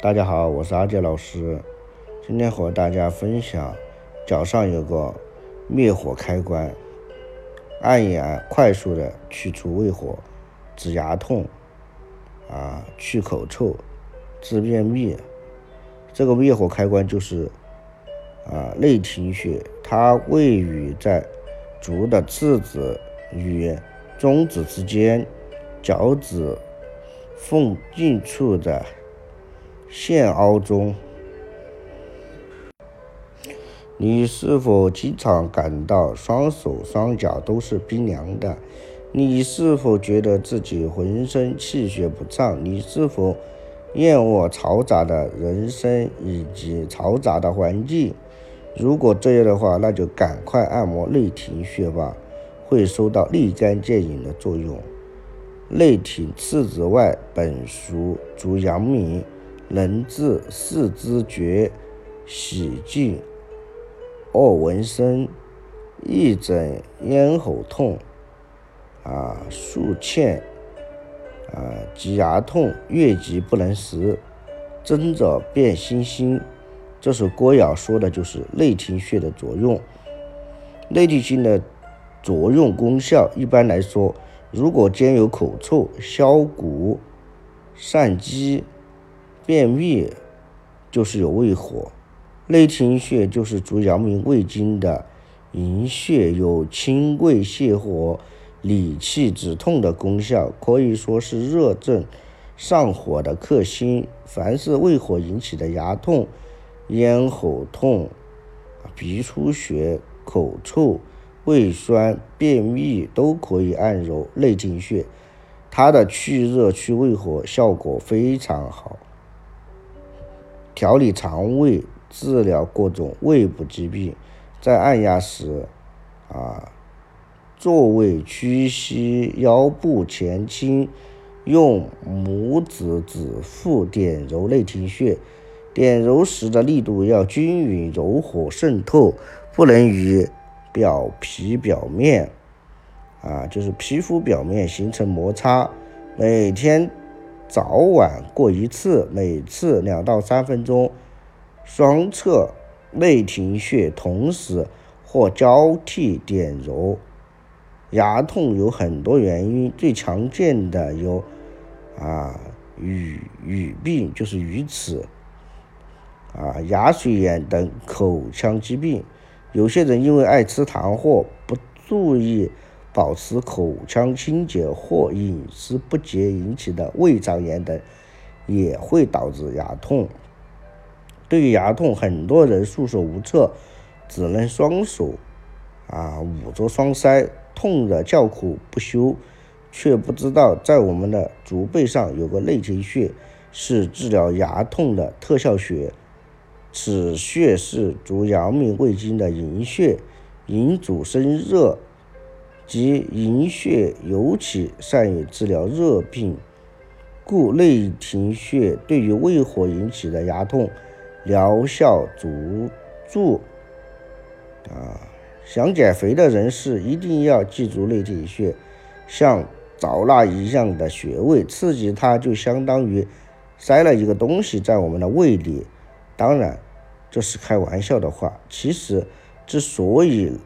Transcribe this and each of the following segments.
大家好，我是阿杰老师，今天和大家分享，脚上有个灭火开关，按压快速的去除胃火，止牙痛，啊，去口臭，治便秘。这个灭火开关就是啊内庭穴，它位于在足的次子与中指之间，脚趾缝近处的。线凹中，你是否经常感到双手双脚都是冰凉的？你是否觉得自己浑身气血不畅？你是否厌恶嘈杂的人声以及嘈杂的环境？如果这样的话，那就赶快按摩内庭穴吧，会收到立竿见影的作用。内庭次子外本属足阳明。能治四肢厥、喜静、恶闻声、易诊咽喉痛、啊数欠、啊及牙痛、月急不能食、睁着变星星。这首歌谣说的就是内庭穴的作用。内庭穴的作用功效，一般来说，如果兼有口臭、消谷、散积。便秘就是有胃火，内庭穴就是足阳明胃经的营穴，有清胃泻火、理气止痛的功效，可以说是热症上火的克星。凡是胃火引起的牙痛、咽喉痛、鼻出血、口臭、胃酸、便秘，都可以按揉内庭穴，它的去热去胃火效果非常好。调理肠胃、治疗各种胃部疾病，在按压时，啊，坐位屈膝，腰部前倾，用拇指指腹点揉内庭穴。点揉时的力度要均匀，柔和渗透，不能与表皮表面，啊，就是皮肤表面形成摩擦。每天。早晚各一次，每次两到三分钟。双侧内庭穴同时或交替点揉。牙痛有很多原因，最常见的有啊语语病，就是语齿啊牙髓炎等口腔疾病。有些人因为爱吃糖或不注意。保持口腔清洁或饮食不洁引起的胃肠炎等，也会导致牙痛。对于牙痛，很多人束手无策，只能双手啊捂着双腮，痛得叫苦不休，却不知道在我们的足背上有个内庭穴，是治疗牙痛的特效穴。此穴是足阳明胃经的营穴，营主生热。即营血尤其善于治疗热病，故内庭穴对于胃火引起的牙痛疗效足著。啊，想减肥的人士一定要记住内庭穴，像找蜡一样的穴位，刺激它就相当于塞了一个东西在我们的胃里。当然，这是开玩笑的话。其实，之所以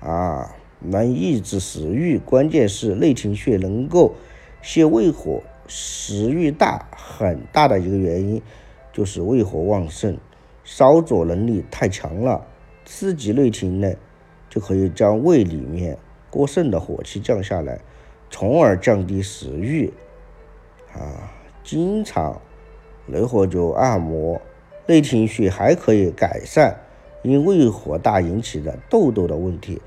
啊。能抑制食欲，关键是内庭穴能够泄胃火。食欲大很大的一个原因就是胃火旺盛，烧灼能力太强了。刺激内庭呢，就可以将胃里面过剩的火气降下来，从而降低食欲。啊，经常雷火灸按摩内庭穴，还可以改善因胃火大引起的痘痘的问题。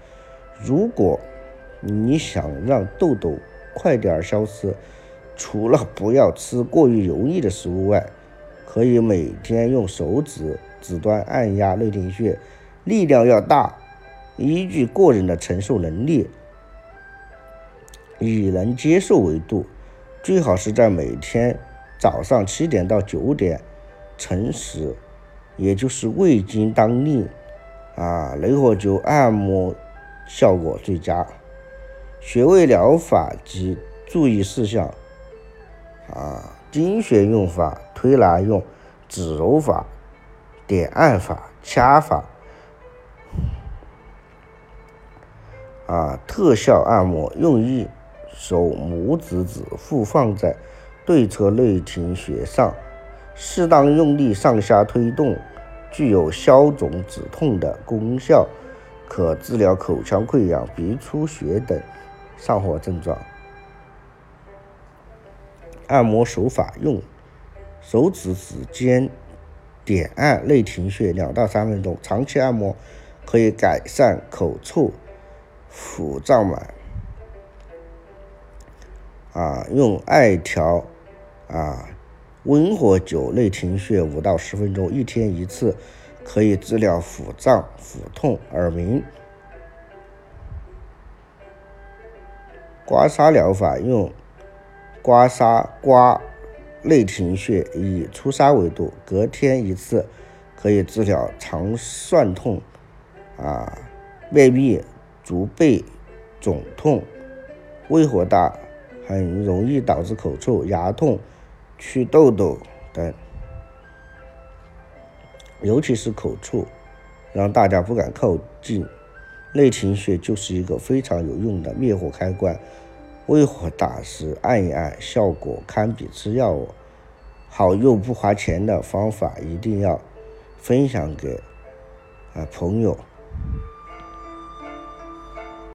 如果你想让痘痘快点消失，除了不要吃过于油腻的食物外，可以每天用手指指端按压内庭穴，力量要大，依据个人的承受能力，以能接受为度，最好是在每天早上七点到九点辰时，也就是胃经当令，啊，雷火灸按摩。效果最佳。穴位疗法及注意事项啊，经穴用法：推拿用指揉法、点按法、掐法。啊，特效按摩用一手拇指指腹放在对侧内庭穴上，适当用力上下推动，具有消肿止痛的功效，可治疗口腔溃疡、鼻出血等上火症状。按摩手法用手指指尖点按内庭穴两到三分钟，长期按摩可以改善口臭。腹胀满，啊，用艾条，啊，温火灸内庭穴五到十分钟，一天一次，可以治疗腹胀、腹痛、耳鸣。刮痧疗法用刮痧刮内庭穴，以出痧为度，隔天一次，可以治疗肠酸痛，啊，便秘。足背肿痛、胃火大，很容易导致口臭、牙痛、祛痘痘等，尤其是口臭，让大家不敢靠近。内庭穴就是一个非常有用的灭火开关。胃火大时按一按，效果堪比吃药哦。好用不花钱的方法，一定要分享给啊朋友。